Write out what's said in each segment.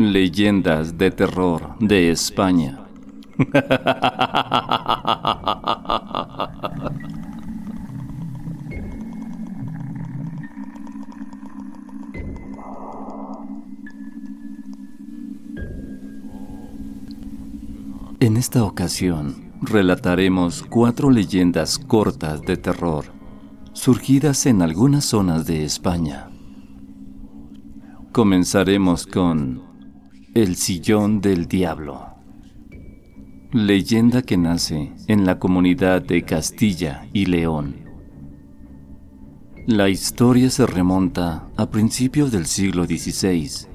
Leyendas de terror de España. En esta ocasión relataremos cuatro leyendas cortas de terror surgidas en algunas zonas de España. Comenzaremos con El Sillón del Diablo. Leyenda que nace en la comunidad de Castilla y León. La historia se remonta a principios del siglo XVI,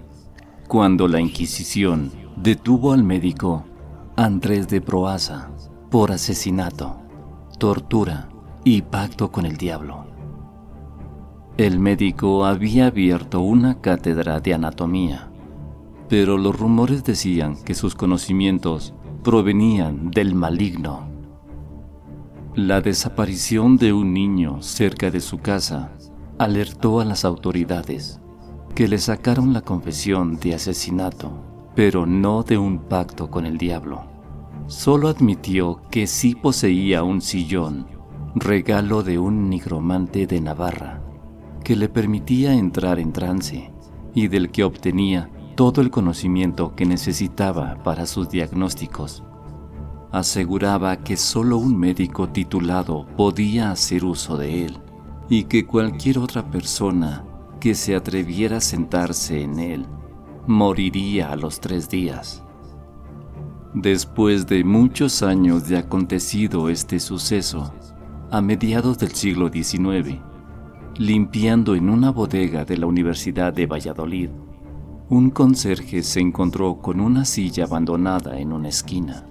cuando la Inquisición detuvo al médico Andrés de Proaza por asesinato, tortura y pacto con el diablo. El médico había abierto una cátedra de anatomía, pero los rumores decían que sus conocimientos provenían del maligno. La desaparición de un niño cerca de su casa alertó a las autoridades, que le sacaron la confesión de asesinato, pero no de un pacto con el diablo. Solo admitió que sí poseía un sillón, regalo de un nigromante de Navarra, que le permitía entrar en trance y del que obtenía todo el conocimiento que necesitaba para sus diagnósticos. Aseguraba que solo un médico titulado podía hacer uso de él y que cualquier otra persona que se atreviera a sentarse en él moriría a los tres días. Después de muchos años de acontecido este suceso, a mediados del siglo XIX, limpiando en una bodega de la Universidad de Valladolid, un conserje se encontró con una silla abandonada en una esquina.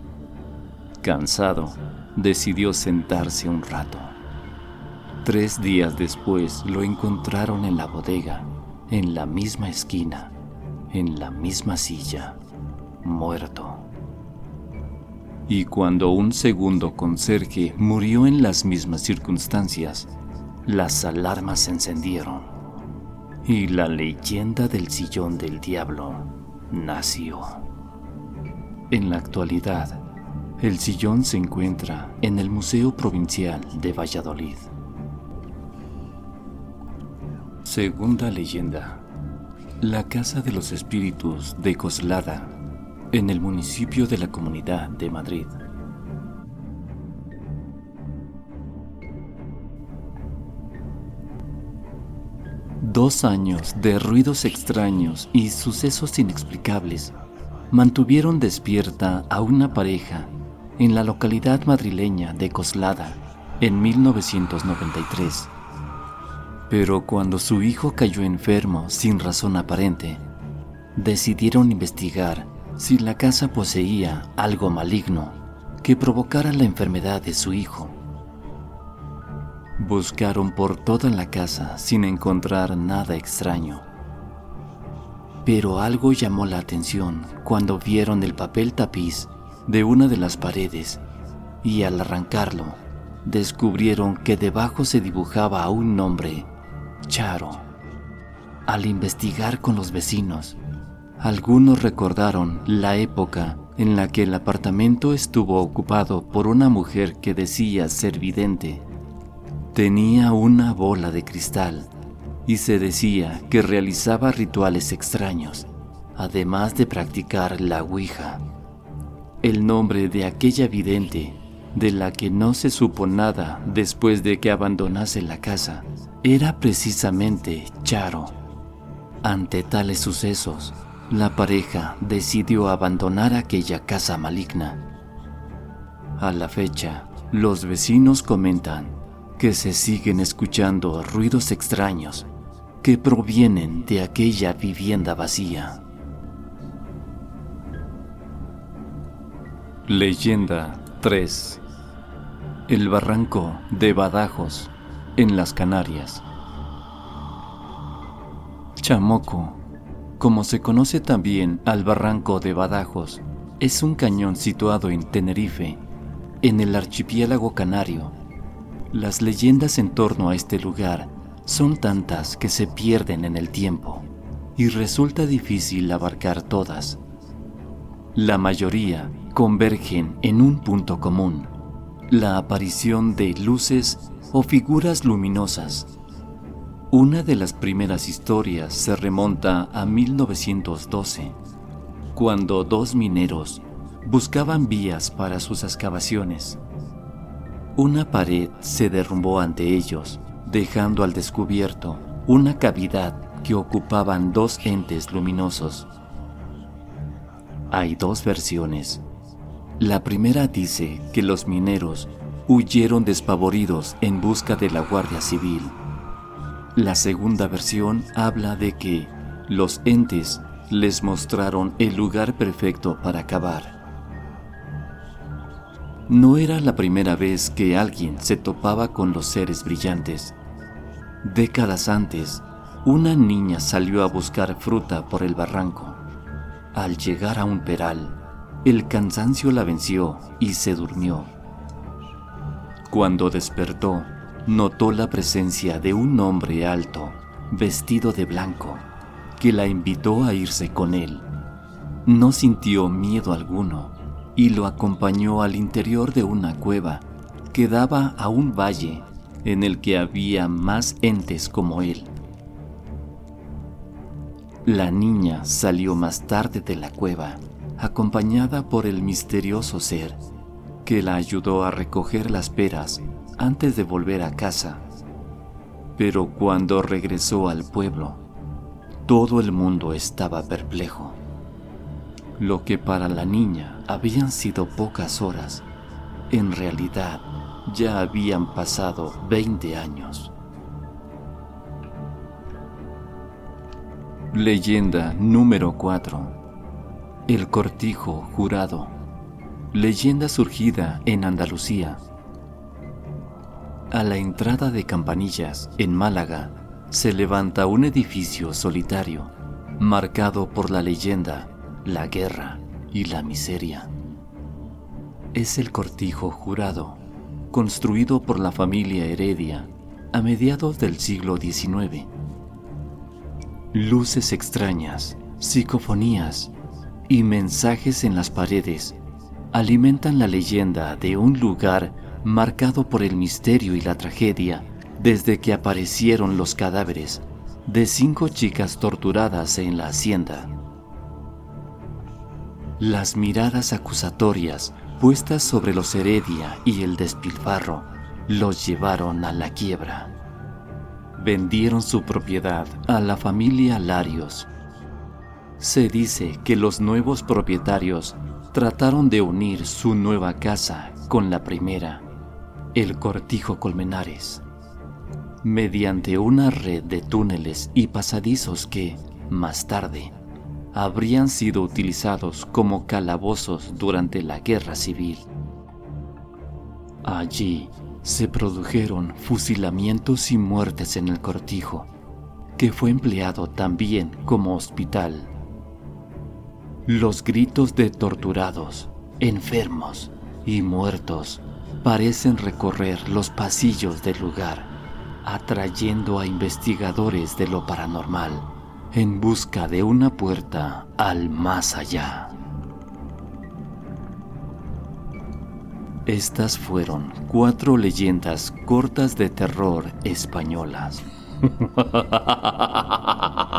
Cansado, decidió sentarse un rato. Tres días después lo encontraron en la bodega, en la misma esquina, en la misma silla, muerto. Y cuando un segundo conserje murió en las mismas circunstancias, las alarmas se encendieron y la leyenda del sillón del diablo nació. En la actualidad, el sillón se encuentra en el Museo Provincial de Valladolid. Segunda leyenda. La Casa de los Espíritus de Coslada, en el municipio de la Comunidad de Madrid. Dos años de ruidos extraños y sucesos inexplicables mantuvieron despierta a una pareja en la localidad madrileña de Coslada en 1993. Pero cuando su hijo cayó enfermo sin razón aparente, decidieron investigar si la casa poseía algo maligno que provocara la enfermedad de su hijo. Buscaron por toda la casa sin encontrar nada extraño. Pero algo llamó la atención cuando vieron el papel tapiz de una de las paredes y al arrancarlo descubrieron que debajo se dibujaba un nombre, Charo. Al investigar con los vecinos, algunos recordaron la época en la que el apartamento estuvo ocupado por una mujer que decía ser vidente Tenía una bola de cristal y se decía que realizaba rituales extraños, además de practicar la Ouija. El nombre de aquella vidente, de la que no se supo nada después de que abandonase la casa, era precisamente Charo. Ante tales sucesos, la pareja decidió abandonar aquella casa maligna. A la fecha, los vecinos comentan que se siguen escuchando ruidos extraños que provienen de aquella vivienda vacía. Leyenda 3 El barranco de Badajos en las Canarias. Chamoco, como se conoce también al barranco de Badajos, es un cañón situado en Tenerife, en el archipiélago canario las leyendas en torno a este lugar son tantas que se pierden en el tiempo. y resulta difícil abarcar todas. La mayoría convergen en un punto común, la aparición de luces o figuras luminosas. Una de las primeras historias se remonta a 1912, cuando dos mineros buscaban vías para sus excavaciones. Una pared se derrumbó ante ellos, dejando al descubierto una cavidad que ocupaban dos entes luminosos. Hay dos versiones. La primera dice que los mineros huyeron despavoridos en busca de la Guardia Civil. La segunda versión habla de que los entes les mostraron el lugar perfecto para cavar. No era la primera vez que alguien se topaba con los seres brillantes. Décadas antes, una niña salió a buscar fruta por el barranco. Al llegar a un peral, el cansancio la venció y se durmió. Cuando despertó, notó la presencia de un hombre alto, vestido de blanco, que la invitó a irse con él. No sintió miedo alguno y lo acompañó al interior de una cueva que daba a un valle en el que había más entes como él. La niña salió más tarde de la cueva, acompañada por el misterioso ser, que la ayudó a recoger las peras antes de volver a casa. Pero cuando regresó al pueblo, todo el mundo estaba perplejo. Lo que para la niña habían sido pocas horas, en realidad ya habían pasado 20 años. Leyenda número 4. El cortijo jurado. Leyenda surgida en Andalucía. A la entrada de Campanillas, en Málaga, se levanta un edificio solitario, marcado por la leyenda, la guerra y la miseria. Es el cortijo jurado, construido por la familia Heredia a mediados del siglo XIX Luces extrañas, psicofonías y mensajes en las paredes alimentan la leyenda de un lugar marcado por el misterio y la tragedia desde que aparecieron los cadáveres de cinco chicas torturadas en la hacienda. Las miradas acusatorias puestas sobre los Heredia y el despilfarro los llevaron a la quiebra vendieron su propiedad a la familia Larios. Se dice que los nuevos propietarios trataron de unir su nueva casa con la primera, el Cortijo Colmenares, mediante una red de túneles y pasadizos que, más tarde, habrían sido utilizados como calabozos durante la Guerra Civil. Allí se produjeron fusilamientos y muertes en el cortijo, que fue empleado también como hospital. Los gritos de torturados, enfermos y muertos parecen recorrer los pasillos del lugar, atrayendo a investigadores de lo paranormal en busca de una puerta al más allá. Estas fueron cuatro leyendas cortas de terror españolas.